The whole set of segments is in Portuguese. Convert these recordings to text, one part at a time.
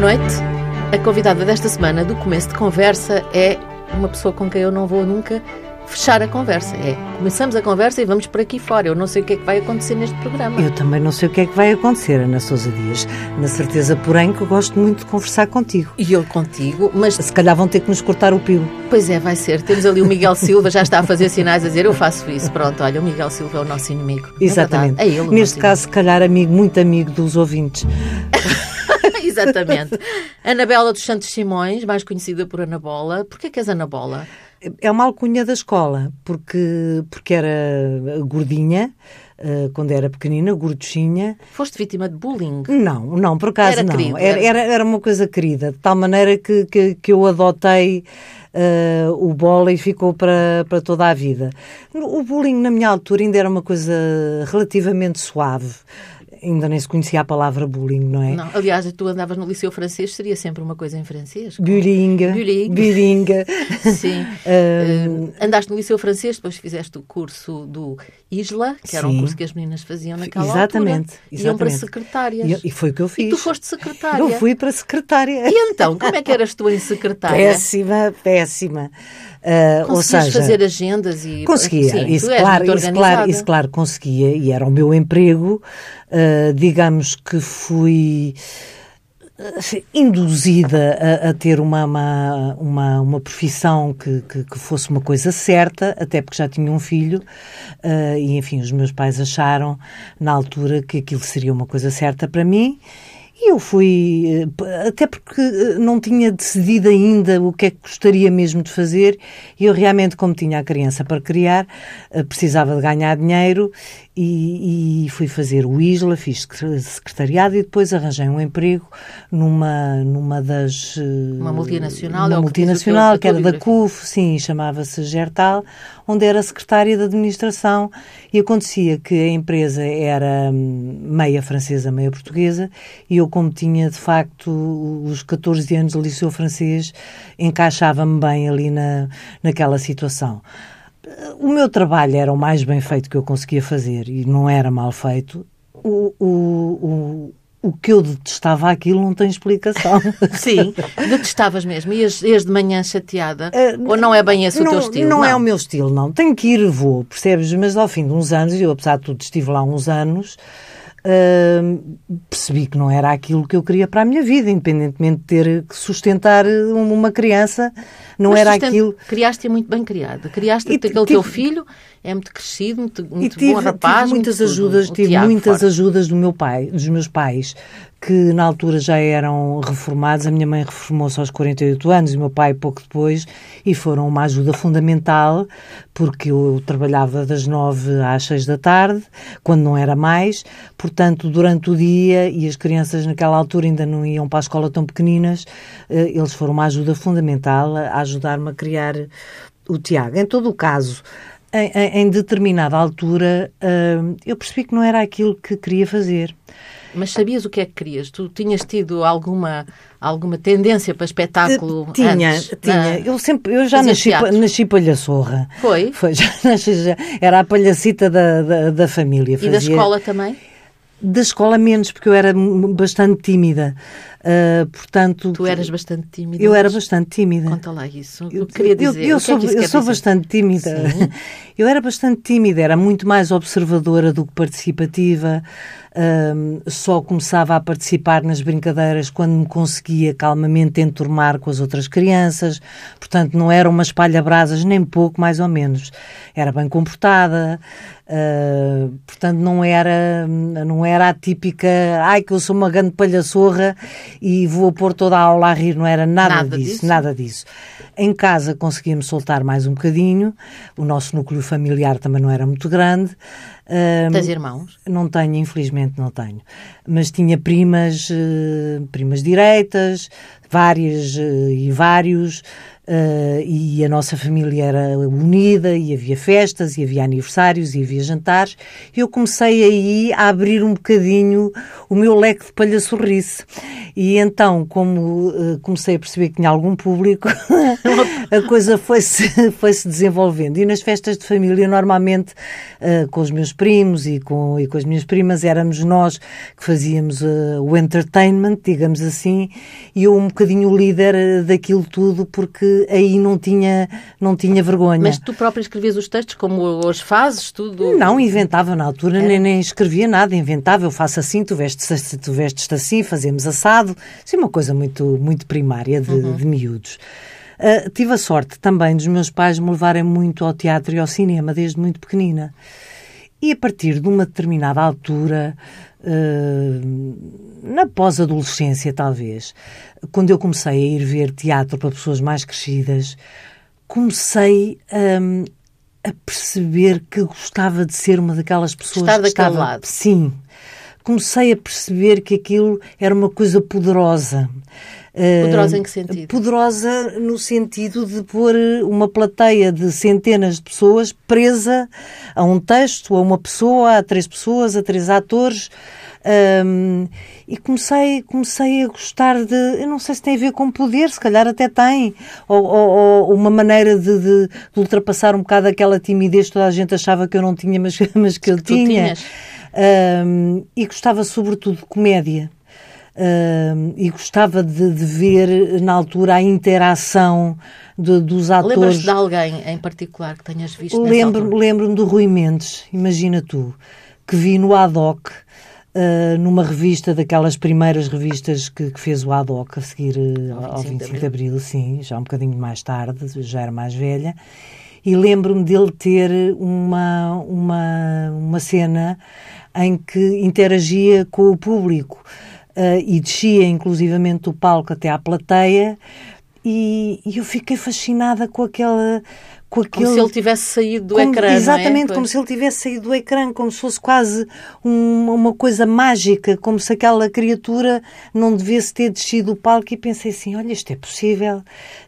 Boa noite. A convidada desta semana do começo de conversa é uma pessoa com quem eu não vou nunca fechar a conversa. É, começamos a conversa e vamos por aqui fora. Eu não sei o que é que vai acontecer neste programa. Eu também não sei o que é que vai acontecer, Ana Sousa Dias. Na certeza, porém, que eu gosto muito de conversar contigo. E eu contigo, mas... Se calhar vão ter que nos cortar o pio. Pois é, vai ser. Temos ali o Miguel Silva, já está a fazer sinais a dizer eu faço isso. Pronto, olha, o Miguel Silva é o nosso inimigo. Exatamente. É, é ele Neste caso, se calhar, amigo, muito amigo dos ouvintes. Exatamente. Anabela dos Santos Simões, mais conhecida por Anabola. Porquê que és Anabola? É uma alcunha da escola, porque, porque era gordinha, uh, quando era pequenina, gorduchinha. Foste vítima de bullying? Não, não, por acaso era não. Era, era, era uma coisa querida, de tal maneira que, que, que eu adotei uh, o bola e ficou para, para toda a vida. O bullying, na minha altura, ainda era uma coisa relativamente suave ainda nem se conhecia a palavra bullying, não é? Não, aliás, tu andavas no liceu francês, seria sempre uma coisa em francês? Bullying. Bullying. Bullying. Sim. um... uh, andaste no liceu francês, depois fizeste o curso do Isla, que era um curso que as meninas faziam naquela exatamente, altura. Exatamente. Iam para secretárias. E, e, foi o que eu fiz. E tu foste secretária. Eu fui para secretária. E então, como é que eras tu em secretária? Péssima, péssima. Uh, ou seja, fazer agendas e conseguia. Sim, isso claro isso claro isso claro conseguia e era o meu emprego. Uh, digamos que fui assim, induzida a, a, ter uma, uma, uma, uma profissão que, que, que, fosse uma coisa certa, até porque já tinha um filho, uh, e enfim, os meus pais acharam na altura que aquilo seria uma coisa certa para mim, eu fui, eh, até porque eh, não tinha decidido ainda o que é que gostaria mesmo de fazer, e eu realmente, como tinha a criança para criar, eh, precisava de ganhar dinheiro e, e, fui fazer o ISLA, fiz secretariado e depois arranjei um emprego numa, numa das... Uma multinacional? Uma é multinacional, que, que era da CUF, sim, chamava-se Gertal, onde era secretária de administração e acontecia que a empresa era hum, meia francesa, meia portuguesa e eu, como tinha de facto os 14 anos de liceu francês, encaixava-me bem ali na, naquela situação. O meu trabalho era o mais bem feito que eu conseguia fazer e não era mal feito. O, o, o, o que eu detestava aquilo não tem explicação. Sim, detestavas mesmo. Ias, ias de manhã chateada? Uh, Ou não é bem esse não, o teu estilo? Não, não, é o meu estilo, não. Tenho que ir, vou, percebes? Mas ao fim de uns anos, e eu apesar de tudo estive lá uns anos, Uh, percebi que não era aquilo que eu queria para a minha vida, independentemente de ter que sustentar uma criança, não Mas era aquilo. Criaste-a muito bem criada. Criaste aquele teu filho, é muito crescido, muito, muito tive, bom rapaz. Tive muitas muito ajudas, tudo. tive muitas ajudas do meu pai, dos meus pais, que na altura já eram reformados. A minha mãe reformou-se aos 48 anos e o meu pai pouco depois, e foram uma ajuda fundamental, porque eu trabalhava das 9 às 6 da tarde, quando não era mais, portanto, durante o dia, e as crianças naquela altura ainda não iam para a escola tão pequeninas, eh, eles foram uma ajuda fundamental a ajudar-me a criar o Tiago. Em todo o caso, em, em, determinada altura, uh, eu percebi que não era aquilo que queria fazer. Mas sabias o que é que querias? Tu tinhas tido alguma alguma tendência para espetáculo tinha antes, tinha. Eu sempre eu já nasci, nasci palhaçorra. Foi? Foi já nasci já, era a palhacita da, da, da família. Fazia... e da escola também da escola menos porque eu era bastante tímida Uh, portanto, tu eras bastante tímida. Eu era bastante tímida. Conta lá isso. Eu, queria dizer. Eu, eu é sou, é eu sou bastante tímida. Sim. Eu era bastante tímida, era muito mais observadora do que participativa. Uh, só começava a participar nas brincadeiras quando me conseguia calmamente enturmar com as outras crianças. Portanto, não era uma espalha-brasas, nem pouco, mais ou menos. Era bem comportada. Uh, portanto, não era, não era a típica, ai que eu sou uma grande palhaçorra e vou pôr toda a aula a rir, não era nada, nada disso, disso, nada disso. Em casa conseguíamos soltar mais um bocadinho, o nosso núcleo familiar também não era muito grande. Uh, Tens irmãos? Não tenho, infelizmente não tenho. Mas tinha primas, uh, primas direitas, várias uh, e vários. Uh, e a nossa família era unida e havia festas e havia aniversários e havia jantares. Eu comecei aí a abrir um bocadinho o meu leque de palhaçorrice. E então, como uh, comecei a perceber que tinha algum público, a coisa foi-se foi -se desenvolvendo. E nas festas de família, normalmente, uh, com os meus primos e com, e com as minhas primas, éramos nós que fazíamos o entertainment, digamos assim, e eu um bocadinho líder daquilo tudo, porque aí não tinha, não tinha vergonha. Mas tu próprio escrevias os textos, como hoje fazes, tudo? Não, inventava na altura, nem, nem escrevia nada, inventava, eu faço assim, tu vestes, tu vestes assim, fazemos assado, isso é uma coisa muito, muito primária de, uhum. de miúdos. Uh, tive a sorte também dos meus pais me levarem muito ao teatro e ao cinema desde muito pequenina. E a partir de uma determinada altura, na pós-adolescência talvez, quando eu comecei a ir ver teatro para pessoas mais crescidas, comecei um, a perceber que gostava de ser uma daquelas pessoas Estar que estava... lado. Sim. Comecei a perceber que aquilo era uma coisa poderosa. Poderosa em que sentido? Poderosa no sentido de pôr uma plateia de centenas de pessoas presa a um texto, a uma pessoa, a três pessoas, a três atores. Um, e comecei, comecei a gostar de. Eu não sei se tem a ver com poder, se calhar até tem. Ou, ou, ou uma maneira de, de, de, ultrapassar um bocado aquela timidez que toda a gente achava que eu não tinha, mas, mas que, que eu tinha. Um, e gostava sobretudo de comédia. Uh, e gostava de, de, ver na altura a interação de, dos atores. Lembras-te de alguém em particular que tenhas visto? Lembro-me lembro do Rui Mendes, imagina tu, que vi no ADOC, uh, numa revista daquelas primeiras revistas que, que fez o ADOC a seguir uh, ao 25, 25 de, Abril. de Abril, sim, já um bocadinho mais tarde, já era mais velha. E lembro-me dele ter uma, uma, uma cena em que interagia com o público uh, e descia inclusivamente do palco até à plateia. E, e eu fiquei fascinada com aquela com aquele... Como se ele tivesse saído do como, ecrã, Exatamente, é? como se ele tivesse saído do ecrã, como se fosse quase um, uma coisa mágica, como se aquela criatura não devesse ter descido do palco e pensei assim, olha, isto é possível.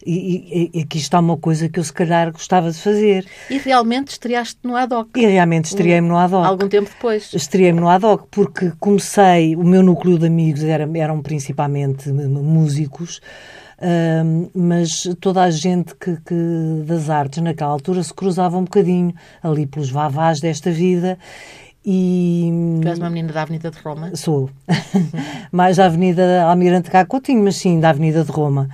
E, e, e aqui está uma coisa que eu se calhar gostava de fazer. E realmente estreaste no ADOC. E realmente estreiei-me no ADOC. Algum tempo depois. Estreiei-me no ADOC porque comecei, o meu núcleo de amigos era, eram principalmente músicos, mas toda a gente que, que, das artes naquela altura se cruzava um bocadinho ali pelos vavás desta vida e... Tu és uma menina da Avenida de Roma? Sou. Mais da Avenida Almirante Cacotinho, mas sim, da Avenida de Roma.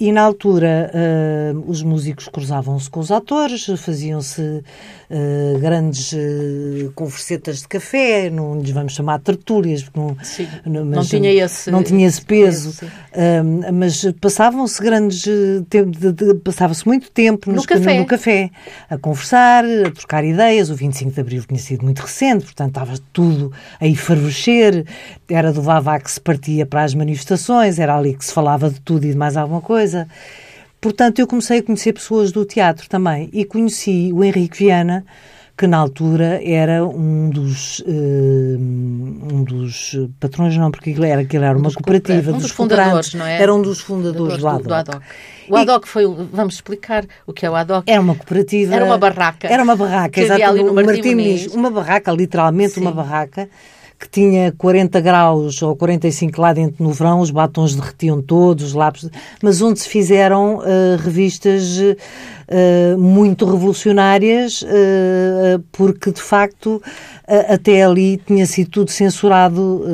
E na altura uh, os músicos cruzavam-se com os atores, faziam-se uh, grandes uh, conversetas de café, não lhes vamos chamar tertúlias, porque não, não, não tinha esse, não tinha esse peso, mas passavam-se grandes passava-se muito tempo no, café. no café a conversar, a trocar ideias. O 25 de Abril tinha sido muito recente, portanto estava tudo a efervescer, era do Vavá que se partia para as manifestações, era ali que se falava de tudo e de mais alguma coisa coisa. Portanto, eu comecei a conhecer pessoas do teatro também e conheci o Henrique Viana, que na altura era um dos, uh, um dos patrões, não, porque aquilo era, aquilo era um uma cooperativa, um dos, dos fundadores, não é? Era um dos fundadores do, do, ADOC. O ADOC e, foi, vamos explicar o que é o ADOC. Era uma cooperativa. Era uma barraca. Era uma barraca, exatamente. Martim uma barraca, literalmente Sim. uma barraca que tinha 40 graus ou 45 lá dentro no verão, os batons derretiam todos, os lápis, mas onde se fizeram uh, revistas uh, muito revolucionárias, uh, porque de facto até ali tinha sido tudo censurado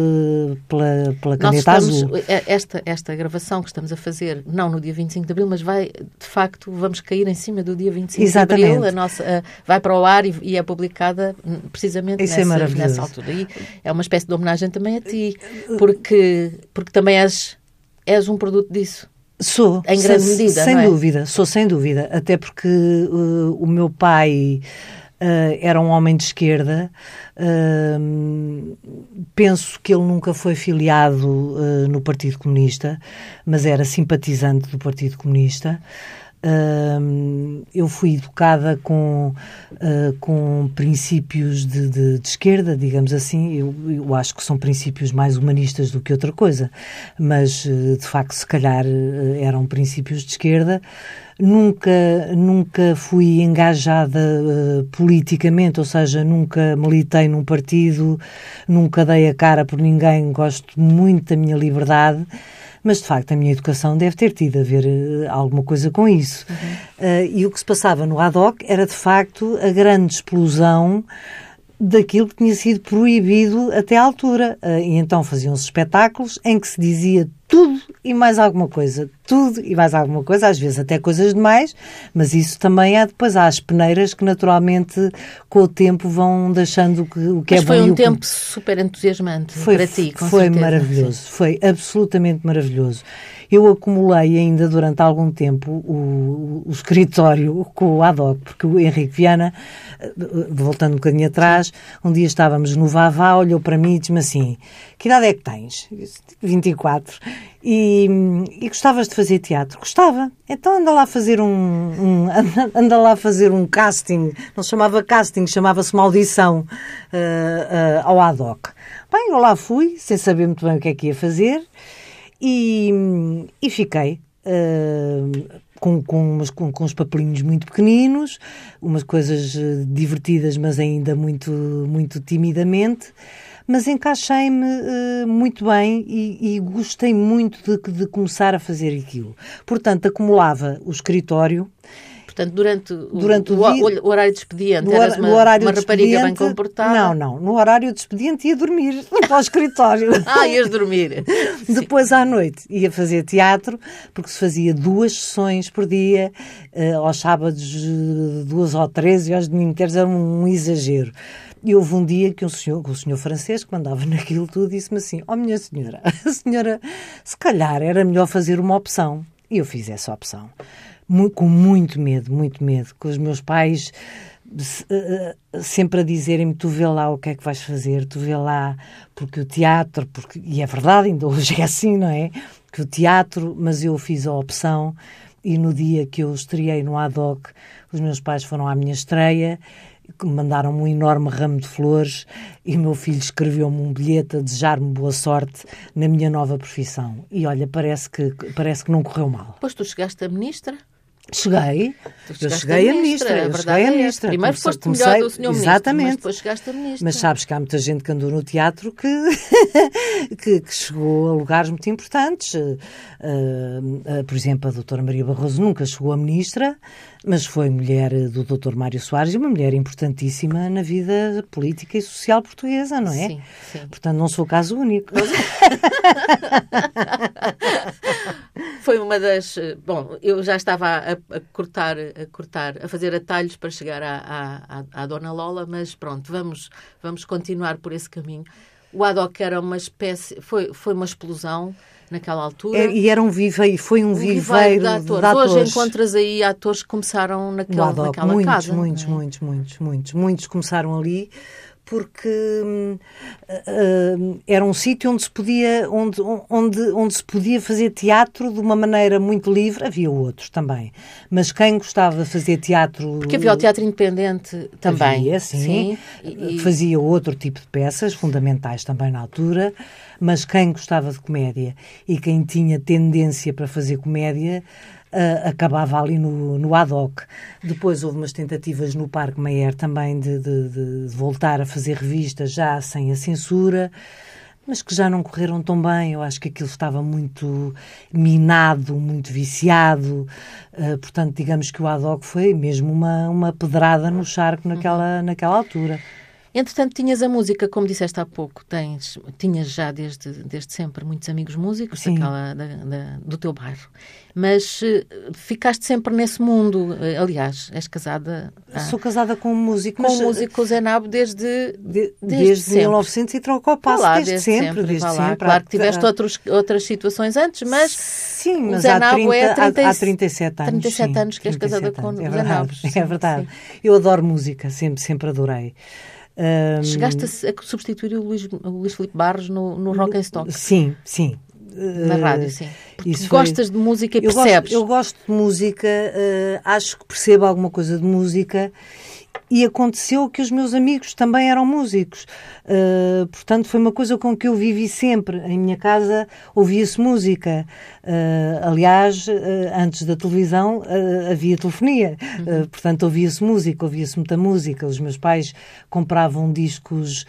pela, pela caneta estamos, azul. Esta, esta gravação que estamos a fazer, não no dia 25 de Abril, mas vai, de facto, vamos cair em cima do dia 25 Exatamente. de Abril, a nossa, vai para o ar e, e é publicada precisamente Isso nessa, é nessa altura. E é uma espécie de homenagem também a ti, porque, porque também és, és um produto disso. Sou, em grande sem, medida, sem é? dúvida, sou sem dúvida, até porque uh, o meu pai uh, era um homem de esquerda, uh, penso que ele nunca foi filiado no Partido Comunista, mas era simpatizante do Partido Comunista. Uh, eu fui educada com, uh, com princípios de, de, de, esquerda, digamos assim. Eu, eu, acho que são princípios mais humanistas do que outra coisa, mas uh, de facto, se calhar, uh, eram princípios de esquerda. Nunca, nunca fui engajada politicamente, ou seja, nunca militei num partido, nunca dei a cara por ninguém. Gosto muito da minha liberdade mas de facto a minha educação deve ter tido a ver uh, alguma coisa com isso. Uhum. Uh, e o que se passava no ADOC era de facto a grande explosão daquilo que tinha sido proibido até à altura. Uh, e então faziam-se espetáculos em que se dizia tudo e mais alguma coisa. Tudo e mais alguma coisa, às vezes até coisas demais, mas isso também há depois há as peneiras que naturalmente com o tempo vão deixando que, o que mas é bom. Foi um tempo que... super entusiasmante foi, para ti, com Foi certeza. maravilhoso, foi absolutamente maravilhoso. Eu acumulei ainda durante algum tempo o, o, escritório com o ADOC, porque o Henrique Viana, eh, voltando um bocadinho atrás, um dia estávamos no Vavá, olhou para mim e disse-me assim: Que idade é que tens? 24. E, e, gostavas de fazer teatro? Gostava. Então anda lá fazer um, um anda, lá fazer um casting. Não se chamava casting, chamava-se uma audição uh, uh, ao ad hoc. Bem, eu lá fui, sem saber muito bem o que é que ia fazer, e, e fiquei. Uh, com, com, umas, com, com uns papelinhos muito pequeninos, umas coisas divertidas, mas ainda muito, muito timidamente mas encaixei-me uh, muito bem e, e, gostei muito de, de começar a fazer aquilo. Portanto, acumulava o escritório. Portanto, durante, durante o, o, o, horário de expediente, no, eras uma, horário uma rapariga bem comportada? Não, não. No horário de expediente ia dormir para o escritório. ah, ias dormir. Depois, à noite, ia fazer teatro, porque se fazia duas sessões por dia, uh, aos sábados duas ou três, e aos domingos era um, exagero. E houve um dia que um senhor, o senhor francês que mandava naquilo tudo disse-me assim: Oh, minha senhora, a senhora, se calhar era melhor fazer uma opção. E eu fiz essa opção. Com muito medo, muito medo. Com os meus pais eh, eh, sempre a dizerem-me: Tu vê lá o que é que vais fazer, tu vê lá, porque o teatro, porque, e é verdade, ainda hoje é assim, não é? Que o teatro, mas eu fiz a opção. E no dia que eu estreiei no ADOC, os meus pais foram à minha estreia que me mandaram um enorme ramo de flores e o meu filho escreveu-me um bilhete a desejar-me boa sorte na minha nova profissão. E olha, parece que, parece que não correu mal. Pois tu chegaste a ministra? Cheguei, eu cheguei a ministra, a eu cheguei a é ministra. Primeiro foste comecei, melhor do senhor ministro, exatamente. mas depois chegaste a ministra. Mas sabes que há muita gente que andou no teatro que, que, que, chegou a lugares muito importantes. Uh, uh, por exemplo, a doutora Maria Barroso nunca chegou a ministra, mas foi mulher do doutor Mário Soares e uma mulher importantíssima na vida política e social portuguesa, não é? Sim, sim. Portanto, não sou caso único. foi uma das... Bom, eu já estava a, a, cortar, a cortar, a fazer atalhos para chegar à, à, à Dona Lola, mas pronto, vamos, vamos continuar por esse caminho. O ADOC era uma espécie... Foi, foi uma explosão naquela altura. É, e era um viveiro, foi um, um viveiro, de atores. de atores. Hoje encontras aí atores que começaram naquela, naquela muitos, casa. Muitos, é? muitos, muitos, muitos, muitos começaram ali porque uh, era um sítio onde se podia onde, onde, onde se podia fazer teatro de uma maneira muito livre havia outros também mas quem gostava de fazer teatro porque havia o teatro independente também. Havia, sim, sim e... fazia outro tipo de peças fundamentais também na altura mas quem gostava de comédia e quem tinha tendência para fazer comédia uh, acabava ali no, no ad hoc. Depois houve umas tentativas no Parque Mayer também de, de, de, voltar a fazer revistas já sem a censura mas que já não correram tão bem. Eu acho que aquilo estava muito minado, muito viciado. Uh, portanto, digamos que o ad hoc foi mesmo uma, uma pedrada no charco naquela, uhum. naquela altura. Entretanto, tinhas a música, como disseste há pouco, tens, tinhas já desde, desde sempre muitos amigos músicos daquela, da, da, do teu bairro, mas uh, ficaste sempre nesse mundo. Uh, aliás, és casada. Sou casada com um músico. Com o um músico Zé Nabo desde, de, desde, desde 1900 e trocou o passo desde, desde, sempre. sempre desde sempre. Claro que tiveste outros, outras situações antes, mas. Sim, mas há, 30, é 30, há, há 37 anos. 37 sim, anos que és casada com o Zé Nabo. É verdade. Eu adoro música, sempre, sempre adorei. Um, Chegaste a, substituir o Luís, o Luís Filipe Barros no, no Rock and Stock? Sim, sim. Na rádio, sim. Isso gostas foi... de música e eu percebes. Gosto, eu gosto de música, uh, acho que percebo alguma coisa de música e aconteceu que os meus amigos também eram músicos. Uh, portanto, foi uma coisa com que eu vivi sempre. Em minha casa ouvia-se música. Uh, aliás, uh, antes da televisão havia telefonia. Uhum. portanto, ouvia-se música, ouvia-se muita música. Os meus pais compravam discos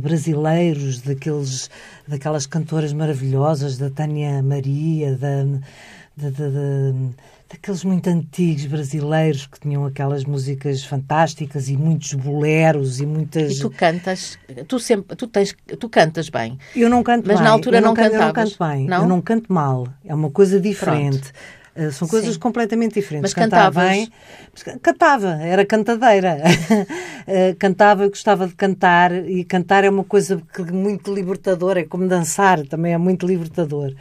brasileiros, daqueles, daquelas cantoras maravilhosas, da Tânia Maria, da, da, da, da daqueles muito antigos brasileiros que tinham aquelas músicas fantásticas e muitos boleros e muitas e tu cantas tu sempre tu tens tu cantas bem eu não canto mas bem. na altura não, não cantavas eu não canto bem não? eu não canto mal é uma coisa diferente. Uh, são coisas Sim. completamente diferentes. Mas cantava bem, cantava, era cantadeira. uh, cantava, gostava de cantar e cantar é uma coisa que, muito libertadora, é como dançar, também é muito libertador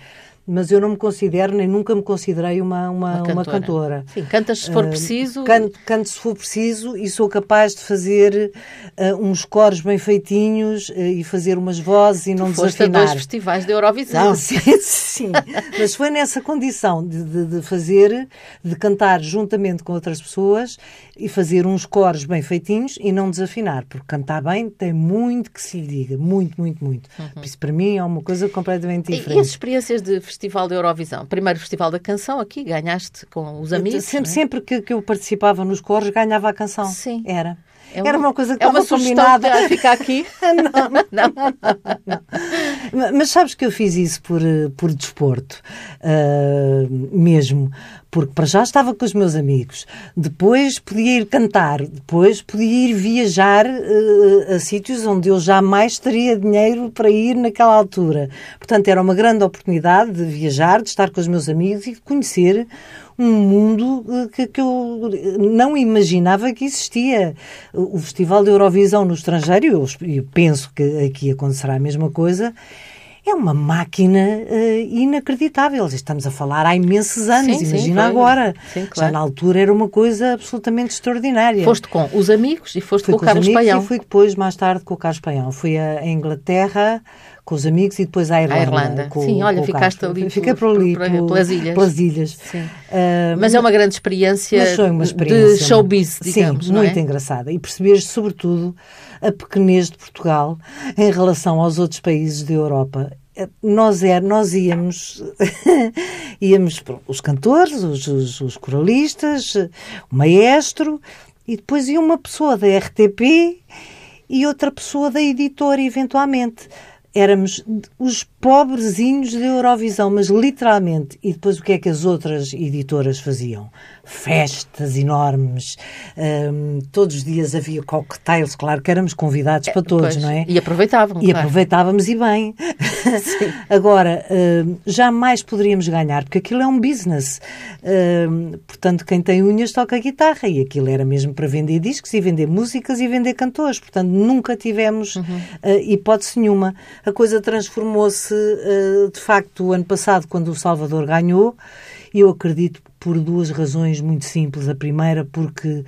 mas eu não me considero, nem nunca me considerei uma, uma, uma, cantora. uma cantora. Sim, cantas se for uh, preciso. Canto, canto, se for preciso e sou capaz de fazer uh, uns coros bem feitinhos uh, e fazer umas vozes e tu não foste desafinar. a dois festivais da Eurovisão. Não, sim, sim. mas foi nessa condição de, de, de, fazer, de cantar juntamente com outras pessoas e fazer uns coros bem feitinhos e não desafinar, porque cantar bem tem muito que se lhe diga, muito, muito, muito. Uhum. Isso para mim é uma coisa completamente diferente. E, e as experiências de Festival da Eurovisão. Primeiro Festival da Canção, aqui ganhaste com os amigos. Sempre, é? sempre que, que, eu participava nos coros, ganhava a canção. Sim. Era. É uma, Era uma coisa que é estava combinada. É ficar aqui? não, não, não, Mas sabes que eu fiz isso por, por desporto, uh, mesmo porque para já estava com os meus amigos, depois podia ir cantar, depois podia ir viajar uh, a sítios onde eu jamais teria dinheiro para ir naquela altura. Portanto, era uma grande oportunidade de viajar, de estar com os meus amigos e de conhecer um mundo eh, que, que, eu não imaginava que existia. O Festival da Eurovisão no estrangeiro, eu, eu penso que aqui acontecerá a mesma coisa, é uma máquina uh, inacreditável. Estamos a falar há imensos anos, sim, imagina sim, agora. Sim, claro. Já na altura era uma coisa absolutamente extraordinária. Foste com os amigos e foste fui com o Carlos Paião. E fui depois, mais tarde, com o Carlos Paião. Fui a Inglaterra com os amigos e depois à Irlanda. A Irlanda. Com, Sim, olha, ficaste ali Fiquei por, ali, por, por, pelas ilhas. Pelas ilhas. Uh, mas é uma grande experiência, uma experiência de showbiz, digamos, Sim, muito é? engraçada. E perceberes, sobretudo, a pequenez de Portugal em relação aos outros países da Europa nós, é, nós íamos, íamos os cantores, os, os, os, coralistas, o maestro, e depois ia uma pessoa da RTP e outra pessoa da editora, eventualmente. Éramos os pobrezinhos da Eurovisão, mas literalmente. E depois o que é que as outras editoras faziam? Festas enormes, um, todos os dias havia cocktails, claro que éramos convidados para todos, pois, não é? E aproveitávamos. E claro. aproveitávamos e bem. Agora, um, jamais poderíamos ganhar, porque aquilo é um business. Um, portanto, quem tem unhas toca guitarra e aquilo era mesmo para vender discos e vender músicas e vender cantores. Portanto, nunca tivemos uhum. uh, hipótese nenhuma. A coisa transformou-se, uh, de facto, o ano passado, quando o Salvador ganhou. Eu acredito por duas razões muito simples. A primeira, porque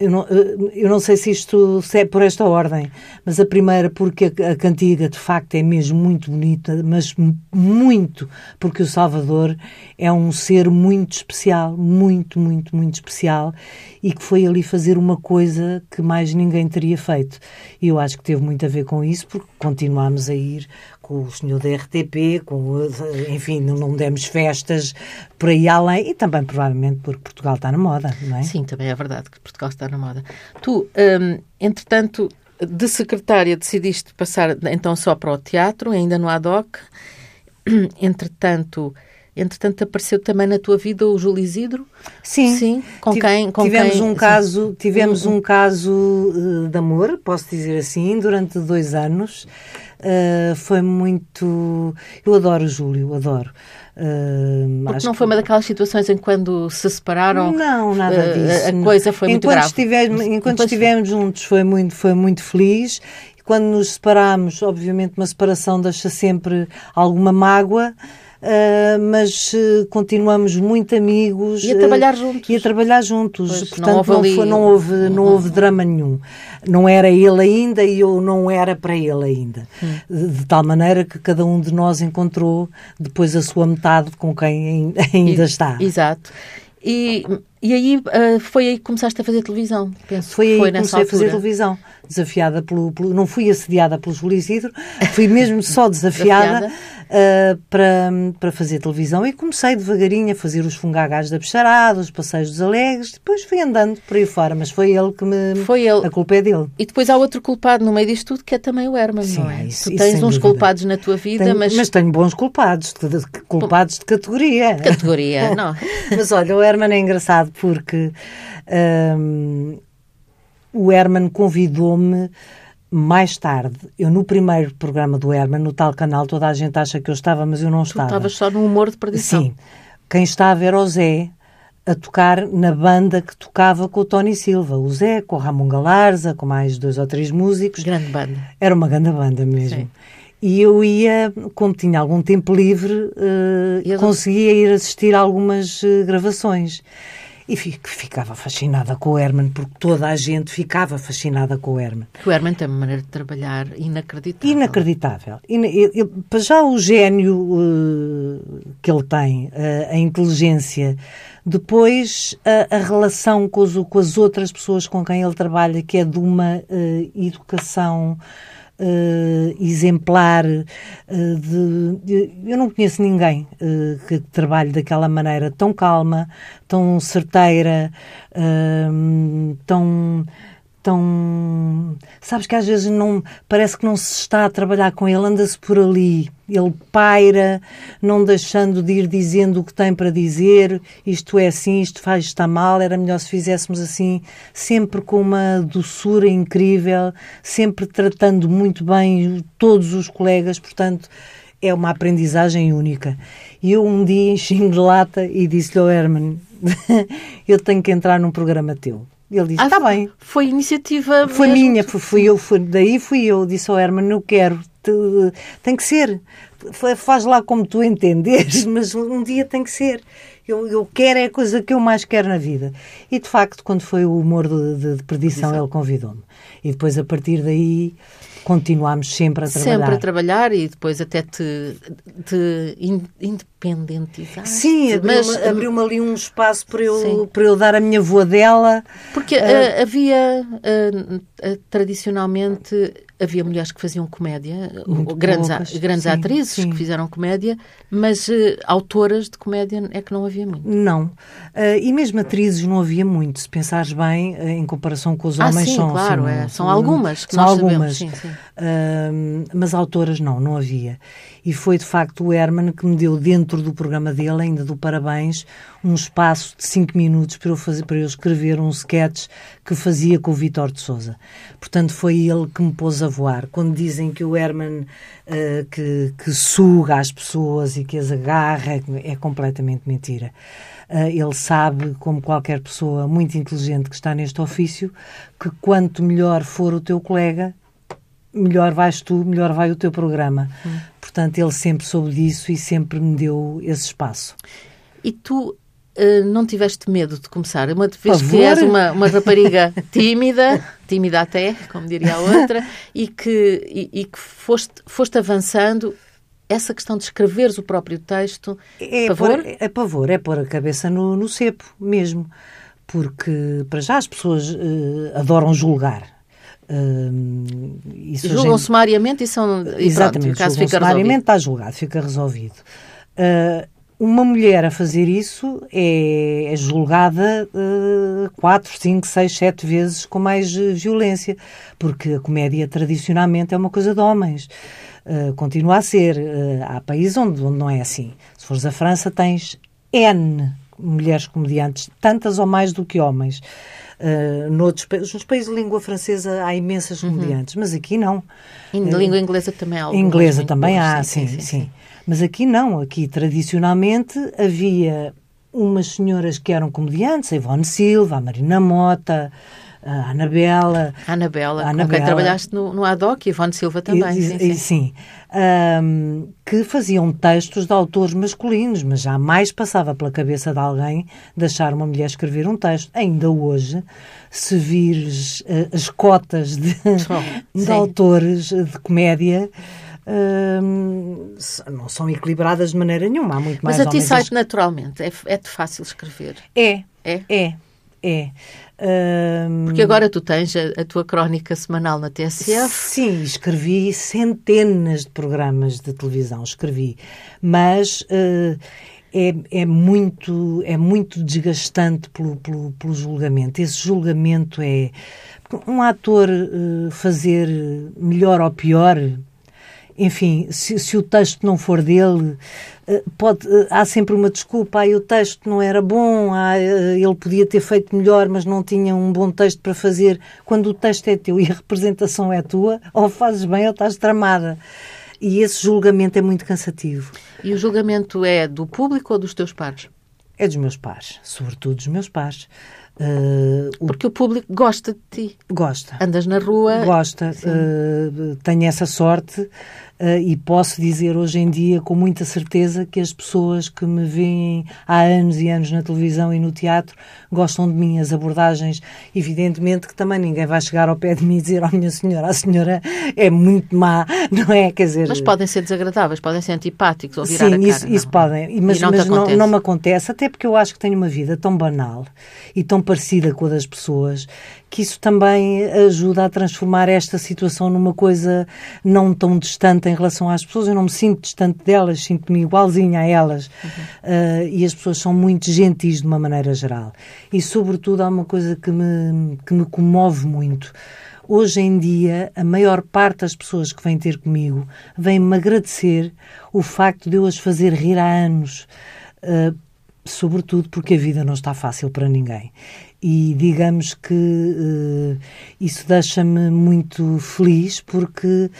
eu não, eu não sei se isto é por esta ordem, mas a primeira porque a, a, cantiga de facto é mesmo muito bonita, mas muito porque o Salvador é um ser muito especial, muito, muito, muito especial e que foi ali fazer uma coisa que mais ninguém teria feito. E eu acho que teve muito a ver com isso, porque continuamos a ir com o senhor da RTP, com, enfim, não demos festas por aí além e também provavelmente porque Portugal está na moda, não é? Sim, também é verdade que Portugal está na moda. Tu, hum, entretanto, de secretária decidiste passar então só para o teatro, ainda no ADOC. Entretanto, entretanto apareceu também na tua vida o Júlio Isidro? Sim. Sim, com quem com tivemos quem, um caso, tivemos um, um caso uh, de amor, posso dizer assim, durante dois anos. Uh, foi muito. Eu adoro o Júlio, adoro. Uh, Porque não foi uma daquelas situações em que quando se separaram não, nada disso. a coisa foi enquanto muito grave. Estivemos, enquanto estivemos juntos foi muito, foi muito feliz. E quando nos separámos, obviamente uma separação deixa sempre alguma mágoa. Uh, mas uh, continuamos muito amigos. E a trabalhar juntos. E a trabalhar juntos. Pois, Portanto, não houve, não, foi, não, houve, não houve drama nenhum. Não era ele ainda e eu não era para ele ainda. Hum. De, de, tal maneira que cada um de nós encontrou depois a sua metade com quem ainda está. Exato. E, e aí uh, foi aí que começaste a fazer televisão, penso. Foi aí foi que comecei a fazer televisão desafiada pelo, pelo, não fui assediada pelo Júlio Isidro, fui mesmo só desafiada uh, para, para fazer televisão e comecei devagarinho a fazer os fungagás da Bexarada, os passeios dos Alegres, depois fui andando por aí fora, mas foi ele que me... Foi ele. A culpa é dele. E depois há outro culpado no meio disto tudo, que é também o Herman, Sim, não é? Isso, tu tens uns dúvida. culpados na tua vida, tenho, mas... Mas tenho bons culpados, de, de, culpados de categoria. Categoria, não. mas olha, o Herman é engraçado porque... Um, o Herman convidou-me mais tarde. Eu, no primeiro programa do Herman, no tal canal, toda a gente acha que eu estava, mas eu não estava. Tu estavas só no humor de perdição. Sim. Quem estava era o Zé, a tocar na banda que tocava com o Tony Silva. O Zé, com o Ramon Galarza, com mais dois ou três músicos. Grande banda. Era uma grande banda mesmo. Sim. E eu ia, como tinha algum tempo livre, uh, conseguia ir assistir a algumas uh, gravações e ficava fascinada com o Herman, porque toda a gente ficava fascinada com o Herman. O Herman tem uma maneira de trabalhar inacreditável. Inacreditável. Para já o gênio uh, que ele tem, uh, a inteligência, depois a, a relação com, os, com, as outras pessoas com quem ele trabalha, que é de uma uh, educação uh, exemplar. Uh, de, eu não conheço ninguém uh, que trabalhe daquela maneira tão calma, tão certeira, tão tão. Sabes que às vezes não parece que não se está a trabalhar com ele, anda-se por ali, ele paira, não deixando de ir dizendo o que tem para dizer, isto é assim, isto faz, está mal, era melhor se fizéssemos assim, sempre com uma doçura incrível, sempre tratando muito bem todos os colegas, portanto. É uma aprendizagem única. E eu um dia enchi de lata e disse-lhe ao Herman: Eu tenho que entrar num programa teu. Ele disse, está ah, bem. Foi iniciativa Foi mesmo. minha, fui eu, fui, daí fui eu, disse ao Herman, não quero, te, tem que ser, faz lá como tu entenderes, mas um dia tem que ser. Eu, eu quero é a coisa que eu mais quero na vida. E de facto, quando foi o humor de, de, de perdição, ele convidou-me. E depois, a partir daí, continuámos sempre a trabalhar. Sempre a trabalhar e depois até te, te independentizar. Sim, abriu-me abriu ali um espaço para eu, para eu dar a minha voadela. Porque uh, havia, uh, tradicionalmente, havia mulheres que faziam comédia, grandes, poucas, grandes sim, atrizes sim. que fizeram comédia, mas uh, autoras de comédia é que não havia muito. Não. Uh, e mesmo atrizes não havia muito, se pensares bem, uh, em comparação com os homens. Ah, sim, são, claro, são, é. são algumas que são nós algumas. sabemos. Mas autoras não, não havia. E foi de facto o Herman que me deu dentro do programa dele, ainda do Parabéns, um espaço de cinco minutos para eu, fazer, para eu escrever um sketch que fazia com o Vitor de Souza. Portanto, foi ele que me pôs a voar. Quando dizem que o Herman uh, que, que suga as pessoas e que as agarra, é completamente mentira. Uh, ele sabe, como qualquer pessoa muito inteligente que está neste ofício, que quanto melhor for o teu colega, melhor vais tu, melhor vai o teu programa. Hum. Portanto, ele sempre soube disso e sempre me deu esse espaço. E tu uh, não tiveste medo de começar? Uma vez que és uma, uma rapariga tímida, tímida até, como diria a outra, e que, e, e que foste, foste avançando essa questão de escreveres o próprio texto, é pavor? É pavor, é pôr a cabeça no, no cepo mesmo. Porque, para já, as pessoas uh, adoram julgar. Uh, julgam gente... sumariamente e são. E Exatamente, pronto, julgam sumariamente resolvido. está julgado, fica resolvido. Uh, uma mulher a fazer isso é, é julgada uh, quatro, cinco, seis, sete vezes com mais uh, violência, porque a comédia tradicionalmente é uma coisa de homens. Uh, continua a ser. Há países onde, onde não é assim. Se fores à França, tens N mulheres comediantes, tantas ou mais do que homens. Uh, noutros, nos países de língua francesa há imensas uhum. comediantes, mas aqui não. E na língua inglesa também há algumas. Inglesa também há, sim sim, sim, sim. Mas aqui não. Aqui, tradicionalmente, havia umas senhoras que eram comediantes, a Ivone Silva, a Marina Mota, a Anabela. A Anabela, Anabela com quem trabalhaste no, no ADOC e Ivone Silva também. E, sim, sim. sim um, que faziam textos de autores masculinos, mas jamais passava pela cabeça de alguém deixar uma mulher escrever um texto. Ainda hoje, se vires uh, as cotas de, oh, de autores de comédia, não são equilibradas de maneira nenhuma. Há muito mais Mas a ti sai naturalmente. É, é fácil escrever. É. É? É. É. Um... Porque agora tu tens a, a, tua crónica semanal na TSF. Sim, escrevi centenas de programas de televisão, escrevi. Mas uh, é, é, muito, é muito desgastante pelo, pelo, pelo julgamento. Esse julgamento é. Um ator uh, fazer melhor ou pior, enfim, se, se, o texto não for dele, eh, pode, eh, há sempre uma desculpa. Ah, o texto não era bom, ah, ele podia ter feito melhor, mas não tinha um bom texto para fazer. Quando o texto é teu e a representação é tua, ou fazes bem ou estás tramada. E esse julgamento é muito cansativo. E o julgamento é do público ou dos teus pares? É dos meus pares, sobretudo dos meus pares. Uh, Porque o público gosta de ti. Gosta. Andas na rua. Gosta. Uh, tenho essa sorte e posso dizer hoje em dia com muita certeza que as pessoas que me veem há anos e anos na televisão e no teatro gostam de mim. As abordagens, evidentemente que também ninguém vai chegar ao pé de mim e dizer: Oh, minha senhora, a senhora é muito má, não é? Quer dizer. Mas podem ser desagradáveis, podem ser antipáticos ou virar Sim, a cara. Isso, isso podem. Mas, não, mas não, não me acontece, até porque eu acho que tenho uma vida tão banal e tão parecida com a das pessoas, que isso também ajuda a transformar esta situação numa coisa não tão distante em relação às pessoas. Eu não me sinto distante delas, sinto-me igualzinha a elas. Uhum. Uh, e as pessoas são muito gentis de uma maneira geral. E, sobretudo, há uma coisa que me, que me comove muito. Hoje em dia, a maior parte das pessoas que vêm ter comigo vêm-me agradecer o facto de eu as fazer rir há anos. Uh, sobretudo porque a vida não está fácil para ninguém. E digamos que uh, isso deixa-me muito feliz porque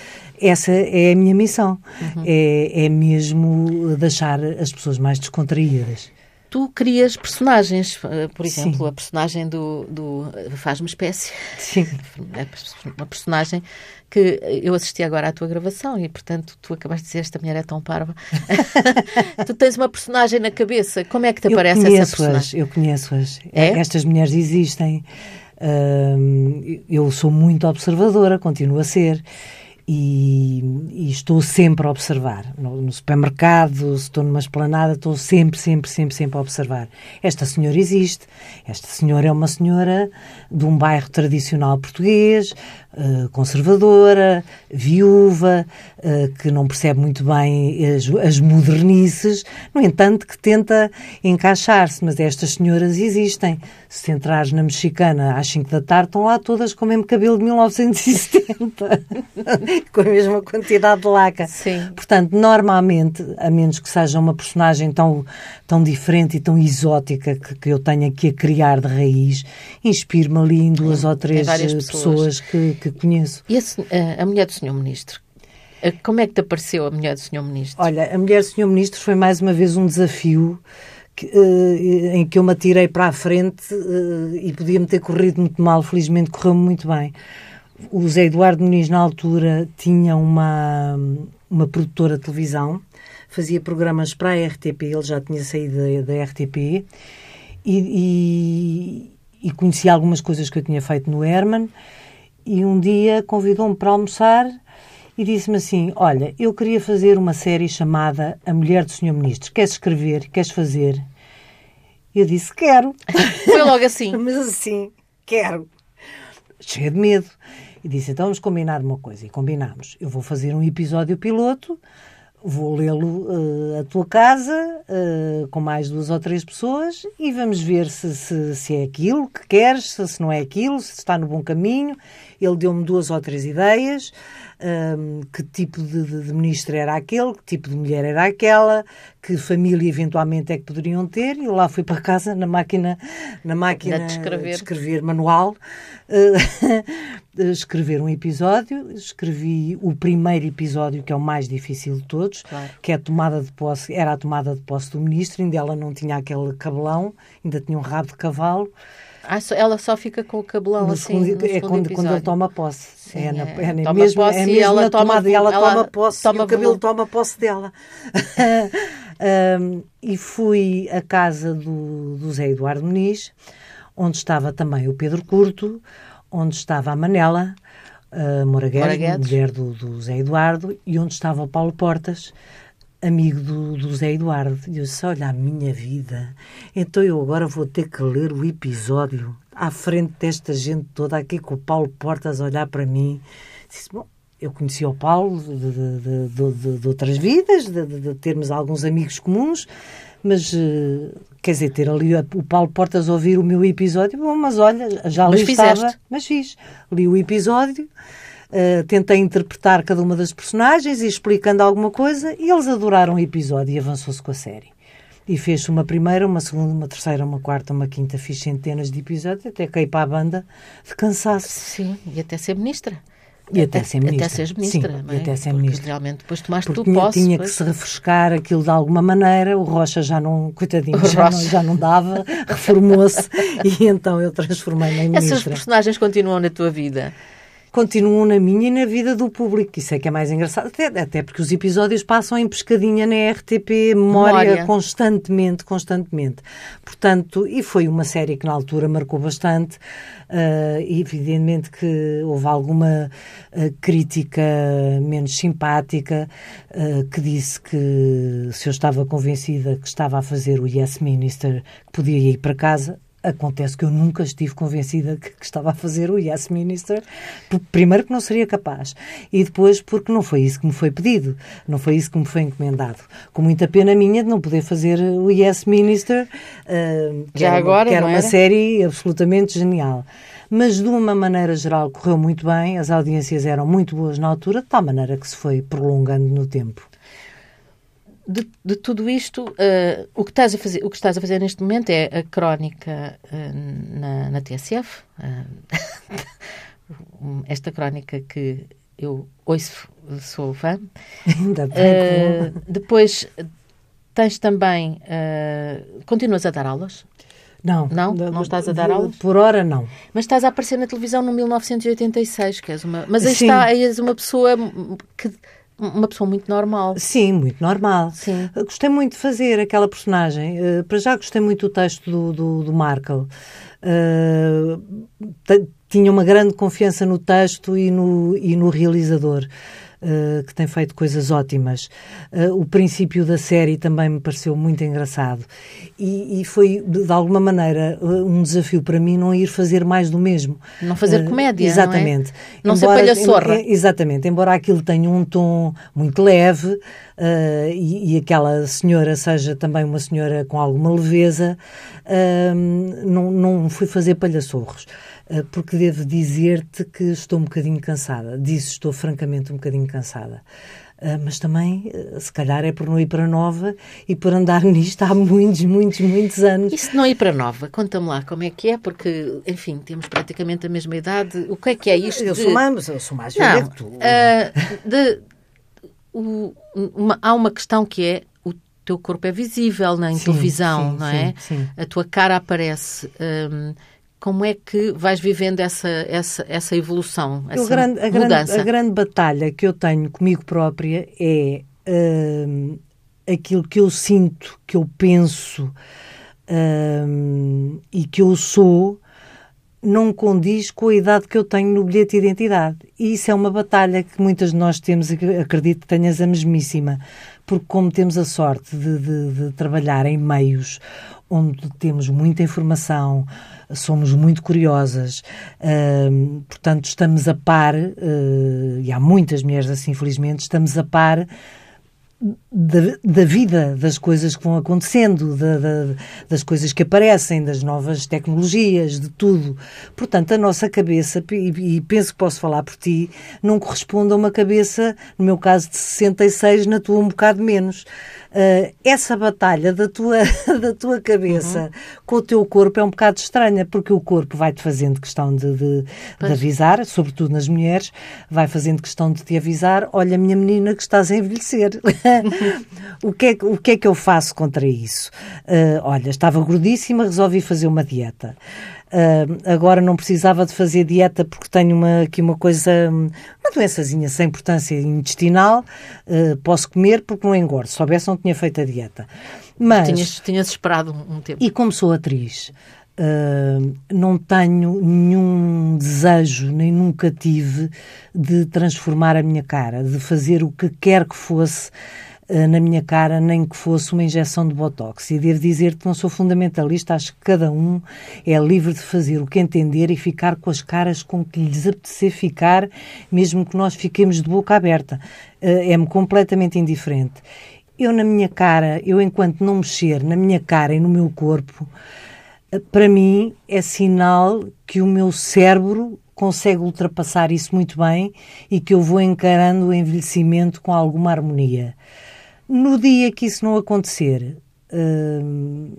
essa é a minha missão. Uhum. É, é mesmo deixar as pessoas mais descontraídas tu crias personagens. Eh, por exemplo, Sim. a personagem do, do Faz-me Espécie. Sim. É uma personagem que eu assisti agora à tua gravação e, portanto, tu acabaste de dizer esta mulher é tão parva. tu tens uma personagem na cabeça. Como é que te aparece essa personagem? Eu conheço-as. É? Estas mulheres existem. Uh, eu sou muito observadora, continuo a ser e, e, estou sempre a observar. No, no, supermercado, se estou numa esplanada, estou sempre, sempre, sempre, sempre a observar. Esta senhora existe. Esta senhora é uma senhora de um bairro tradicional português, uh, conservadora, viúva, uh, que não percebe muito bem as, as modernices, no entanto, que tenta encaixar-se. Mas estas senhoras existem. Se entrares na mexicana às 5 da tarde, estão lá todas com o mesmo cabelo de 1970. com a mesma quantidade de laca. Sim. Portanto, normalmente, a menos que seja uma personagem tão, tão diferente e tão exótica que, que eu tenha que a criar de raiz, inspiro-me ali em duas ou três eh, pessoas, pessoas que, que, conheço. E a, eh, a mulher do Senhor Ministro? Eh, como é que te apareceu a mulher do Senhor Ministro? Olha, a mulher do Senhor Ministro foi mais uma vez um desafio que, uh, em que eu me atirei para a frente uh, e podia-me ter corrido muito mal, felizmente correu-me muito bem o Zé Eduardo Muniz, na altura, tinha uma, uma produtora de televisão, fazia programas para a RTP, ele já tinha saído da, da RTP, e, e, e, conhecia algumas coisas que eu tinha feito no Herman, e um dia convidou-me para almoçar e disse-me assim, olha, eu queria fazer uma série chamada A Mulher do Senhor Ministro, queres escrever, queres fazer? Eu disse, quero. Foi logo assim. Mas assim, quero. Cheia de medo. E disse: então vamos combinar uma coisa. E combinámos. Eu vou fazer um episódio piloto, vou lê-lo uh, à tua casa, uh, com mais duas ou três pessoas, e vamos ver se, se, se é aquilo que queres, se, se não é aquilo, se está no bom caminho. Ele deu-me duas ou três ideias um, que tipo de, de, ministro era aquele, que tipo de mulher era aquela, que família eventualmente é que poderiam ter, e eu lá fui para casa na máquina, na máquina de escrever, de escrever manual, uh, escrever um episódio, escrevi o primeiro episódio, que é o mais difícil de todos, claro. que é a tomada de posse, era a tomada de posse do ministro, ainda ela não tinha aquele cabelão, ainda tinha um rabo de cavalo, Ah, ela só fica com o cabelão no assim. Segundo, é quando, quando ele toma posse. Sim, é, na, é. é, na, Toma mesmo, posse é e mesmo ela na toma- tomada e ela, ela toma posse toma e o cabelo volume. toma posse dela. Ahm, e fui à casa do, do Zé Eduardo Muniz, onde estava também o Pedro Curto, onde estava a Manela uh, mulher do, do Zé Eduardo, e onde estava o Paulo Portas, amigo do, do Zé Eduardo. E eu disse, olha a minha vida, então eu agora vou ter que ler o episódio à frente desta gente toda aqui com o Paulo Portas a olhar para mim. Disse, bom, eu conheci o Paulo de, de- de- de- outras vidas, de, termos alguns amigos comuns, mas eh, quer dizer, ter ali o Paulo Portas a ouvir o meu episódio, bom, mas olha, já Mas ali fizeste. estava, mas fiz. Li o episódio, eh, tentei interpretar cada uma das personagens e explicando alguma coisa, e eles adoraram o episódio e avançou-se com a série. E fez uma primeira, uma segunda, uma terceira, uma quarta, uma quinta, fiz centenas de episódios, até caí para a banda de cansaço. Sim, e até ser ministra. E até ser ministra. Até seres ministra, Sim, é? até ser Porque ministra. realmente depois tomaste Porque tu tinha, posse. tinha que pois. se refrescar aquilo de alguma maneira, o Rocha já não, coitadinho, já não, já não dava, reformou-se e então eu transformei-me em Essas ministra. personagens continuam na tua vida. Continuam na minha e na vida do público, isso é que é mais engraçado, até, até porque os episódios passam em pescadinha na RTP, memória, Memória. constantemente, constantemente. Portanto, e foi uma série que na altura marcou bastante, ah, e evidentemente que houve alguma ah, crítica menos simpática ah, que disse que se eu estava convencida que estava a fazer o Yes Minister, que podia ir para casa, Acontece que eu nunca estive convencida que, que estava a fazer o Yes Minister. Primeiro que não seria capaz e depois porque não foi isso que me foi pedido, não foi isso que me foi encomendado. Com muita pena minha de não poder fazer o Yes Minister, que Já era, uma- agora, que era uma era? série absolutamente genial. Mas de uma maneira geral correu muito bem, as audiências eram muito boas na altura, de tal maneira que se foi prolongando no tempo. De, de tudo isto, eh, o, que estás a fazer, o que estás a fazer neste momento é a crónica eh, na, na TSF. eh, esta crónica que eu ouço, sou fã. Ainda bem depois tens também. continuas a dar aulas, Não, Não? Não estás a dar aulas? Por hora, não. mas estás a aparecer na televisão no 1986, que és uma. Mas aí Sim. está, aí és uma pessoa que. Uma pessoa muito normal. Sim, muito normal. Sim. Eu Gostei muito de fazer aquela personagem. Eh, para já gostei muito do texto do, do, do Markle. Eh, te- tinha uma grande confiança no texto e no, e no realizador, eh, que tem feito coisas ótimas. Eh, o princípio da série também me pareceu muito engraçado. E, e foi, de, de alguma maneira, eh, um desafio para mim não ir fazer mais do mesmo. Não fazer comédia, não é? Exatamente. Não ser Embora- palhaçorra. em- Exatamente, embora aquilo tenha um tom muito leve eh, e, e aquela senhora seja também uma senhora com alguma leveza, eh, não, não fui fazer palhaçorros. eh, Porque devo dizer-te que estou um bocadinho cansada. Disso estou francamente um bocadinho cansada. Mas também, se calhar, é por não ir para nova e por andar nisto há muitos, muitos, muitos anos. E se não ir para nova? Conta-me lá como é que é, porque, enfim, temos praticamente a mesma idade. O que é que é isto? Eu de... sou mais, eu sou mais velha Não, que tu. ah, de- o- uma- há uma questão que é o teu corpo é visível na Sim, televisão, sim, não é? sim. A tua cara aparece. hum, como é que vais vivendo essa, essa, essa evolução, essa grande- a, mudança? grande, a grande batalha que eu tenho comigo própria é hum, aquilo que eu sinto, que eu penso hum, e que eu sou não condiz com a idade que eu tenho no bilhete de identidade. E isso é uma batalha que muitas de nós temos acredito que tenhas a mesmíssima, porque como temos a sorte de, de- de trabalhar em meios onde temos muita informação, somos muito curiosas, hum, portanto estamos a par, eh, e há muitas mulheres assim, infelizmente, estamos a par da, da vida, das coisas que vão acontecendo, da- da- das coisas que aparecem, das novas tecnologias, de tudo. Portanto, a nossa cabeça, e, e penso que posso falar por ti, não corresponde a uma cabeça, no meu caso de 66, na tua um bocado menos. Ah, essa batalha da tua, da tua cabeça com o teu corpo é um bocado estranha, porque o corpo vai-te fazendo questão de, de, de avisar, sobretudo nas mulheres, vai fazendo questão de te avisar: olha, minha menina, que estás a envelhecer. o, que é, o que é que eu faço contra isso? Uh, olha, estava gordíssima, resolvi fazer uma dieta. Uh, agora não precisava de fazer dieta porque tenho uma, aqui uma coisa, uma doençazinha sem importância intestinal. Uh, posso comer porque não engordo. Se soubesse, não tinha feito a dieta. Mas, tinhas, tinhas esperado um tempo. E como sou atriz, Uh, não tenho nenhum desejo, nem nunca tive, de transformar a minha cara, de fazer o que quer que fosse na minha cara, nem que fosse uma injeção de botox. E devo dizer que não sou fundamentalista, acho que cada um é livre de fazer o que entender e ficar com as caras com que lhes apetecer ficar, mesmo que nós fiquemos de boca aberta. Uh, É-me completamente indiferente. Eu, na minha cara, eu enquanto não mexer na minha cara e no meu corpo, para mim é sinal que o meu cérebro consegue ultrapassar isso muito bem e que eu vou encarando o envelhecimento com alguma harmonia. No dia que isso não acontecer, hum,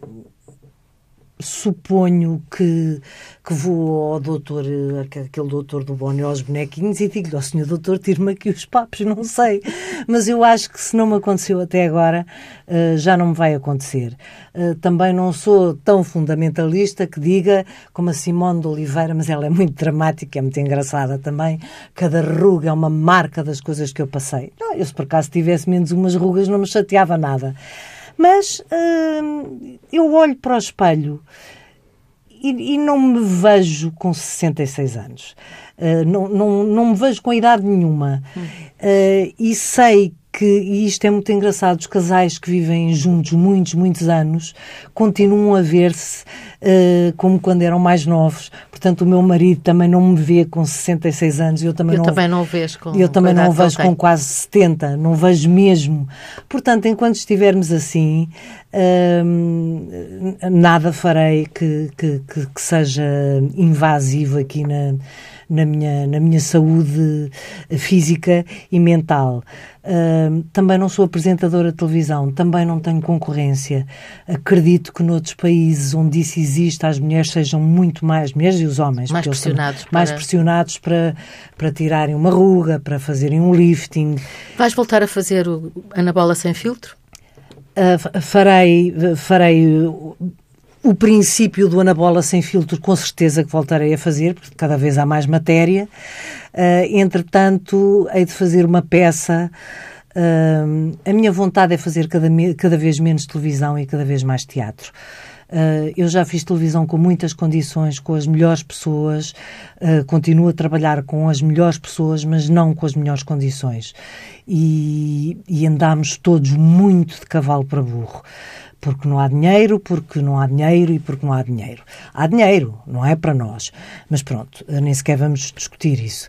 suponho que, que vou ao doutor, aquele doutor do Boni aos bonequinhos e digo-lhe, oh, senhor doutor, tire-me aqui os papos, não sei. Mas eu acho que se não me aconteceu até agora, uh, já não me vai acontecer. Uh, também não sou tão fundamentalista que diga, como a Simone de Oliveira, mas ela é muito dramática, é muito engraçada também, cada ruga é uma marca das coisas que eu passei. Não, eu se por acaso tivesse menos umas rugas não me chateava nada. Mas hum, eu olho para o espelho e, e, não me vejo com 66 anos. Uh, não, não, não me vejo com idade nenhuma. Uh, e sei que, e isto é muito engraçado, os casais que vivem juntos muitos, muitos anos continuam a ver-se uh, como quando eram mais novos. Portanto, o meu marido também não me vê com 66 anos. Eu também eu não, também não o vejo com Eu também não o vejo com quase 70, não vejo mesmo. Portanto, enquanto estivermos assim, uh, nada farei que, que, que, que seja invasivo aqui na na minha, na minha saúde física e mental. Uh, também não sou apresentadora de televisão, também não tenho concorrência. Acredito que noutros países onde isso existe, as mulheres sejam muito mais, mulheres e os homens, mais pressionados, para... mais pressionados para, para tirarem uma ruga, para fazerem um lifting. Vais voltar a fazer o Anabola sem filtro? Uh, farei, farei o princípio do anabola sem filtro, com certeza que voltarei a fazer, porque cada vez há mais matéria. Uh, entretanto, hei de fazer uma peça. Uh, a minha vontade é fazer cada, cada vez menos televisão e cada vez mais teatro. Uh, eu já fiz televisão com muitas condições, com as melhores pessoas, uh, continuo a trabalhar com as melhores pessoas, mas não com as melhores condições. E, e andámos todos muito de cavalo para burro porque não há dinheiro, porque não há dinheiro e porque não há dinheiro. Há dinheiro, não é para nós. Mas pronto, nem sequer vamos discutir isso.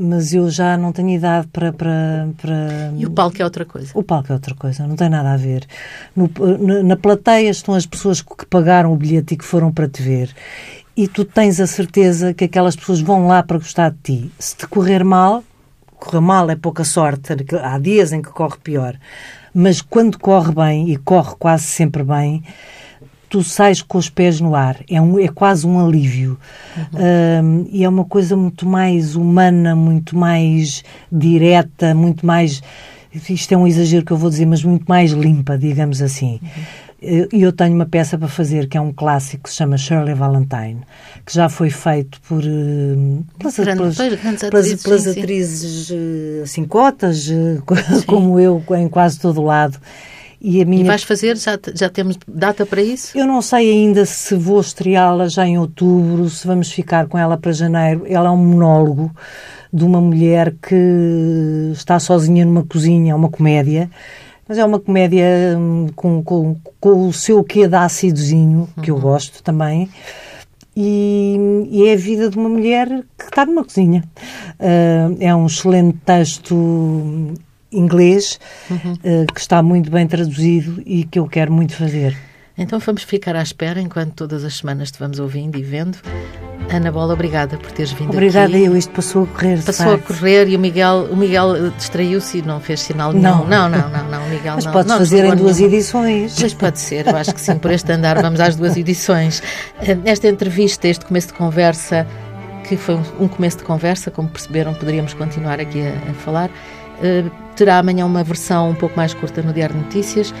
Mas eu já não tenho idade para, para, para. E o palco é outra coisa? O palco é outra coisa, não tem nada a ver. No, na plateia estão as pessoas que pagaram o bilhete e que foram para te ver. E tu tens a certeza que aquelas pessoas vão lá para gostar de ti. Se te correr mal, correr mal é pouca sorte, há dias em que corre pior mas quando corre bem, e corre quase sempre bem, tu sais com os pés no ar. É, um, é quase um alívio. Uhum. e é uma coisa muito mais humana, muito mais direta, muito mais. Isto é um exagero que eu vou dizer, mas muito mais limpa, digamos assim. Uhum. E eu tenho uma peça para fazer que é um clássico que se chama Shirley Valentine, que já foi feito por uh, pelas, pelas, pelas, pelas atrizes uh, assim cotas, uh, como eu, em quase todo lado. E, a minha... e vais fazer? Já, já temos data para isso? Eu não sei ainda se vou estreá-la já em outubro, se vamos ficar com ela para janeiro. Ela é um monólogo de uma mulher que está sozinha numa cozinha, é uma comédia, mas é uma comédia hum, com, com, com o seu quê de ácidozinho, que uhum. eu gosto também. E, e, é a vida de uma mulher que está numa cozinha. Uh, é um excelente texto inglês uhum. uh, que está muito bem traduzido e que eu quero muito fazer. Então vamos ficar à espera enquanto todas as semanas te vamos ouvindo e vendo. Ana Bola, obrigada por teres vindo obrigada aqui. Obrigada eu, isto passou a correr. Passou a correr e o Miguel, o Miguel distraiu-se e não fez sinal nenhum. Não, não, não, não, não, Miguel Mas não. pode não, fazer em duas nenhuma. edições. Mas pode ser, eu acho que sim, por este andar vamos às duas edições. Esta entrevista, este começo de conversa, que foi um começo de conversa, como perceberam, poderíamos continuar aqui a, a falar terá amanhã uma versão um pouco mais curta no Diário de Notícias,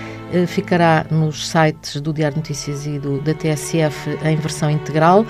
ficará nos sites do Diário Notícias e do, da TSF em versão integral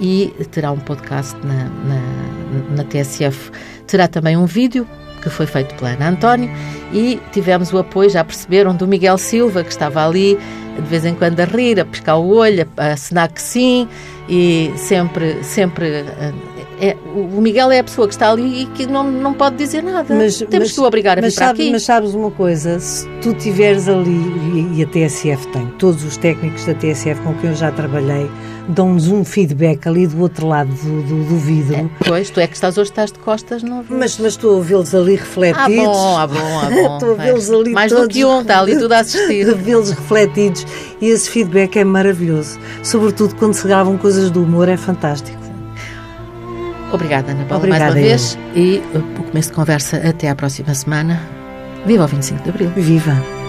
e terá um podcast na, na, na TSF. Terá também um vídeo que foi feito pela Ana António e tivemos o apoio, já perceberam, do Miguel Silva, que estava ali de vez em quando a rir, a pescar o olho, a assinar que sim e sempre, sempre eh, é, o Miguel é a pessoa que está ali e que não, não pode dizer nada. Mas, Temos mas, que o obrigar a vir para aqui. Mas sabes uma coisa, se tu estiveres ali, e, e a TSF tem, todos os técnicos da TSF com quem eu já trabalhei, dão-nos um feedback ali do outro lado do, do, do vidro. É, pois, tu é que estás hoje, estás de costas, não Mas, mas estou a vê-los ali refletidos. Ah, bom, ah, bom, ah, bom. estou a vê-los ali Mais todos, do que um, está ali tudo a assistir. Vê-los refletidos e esse feedback é maravilhoso. Sobretudo quando se gravam coisas do humor, é fantástico. Obrigada, Ana Paula, Obrigada, mais uma vez. E o começo de conversa até à próxima semana. Viva o 25 de Abril. Viva!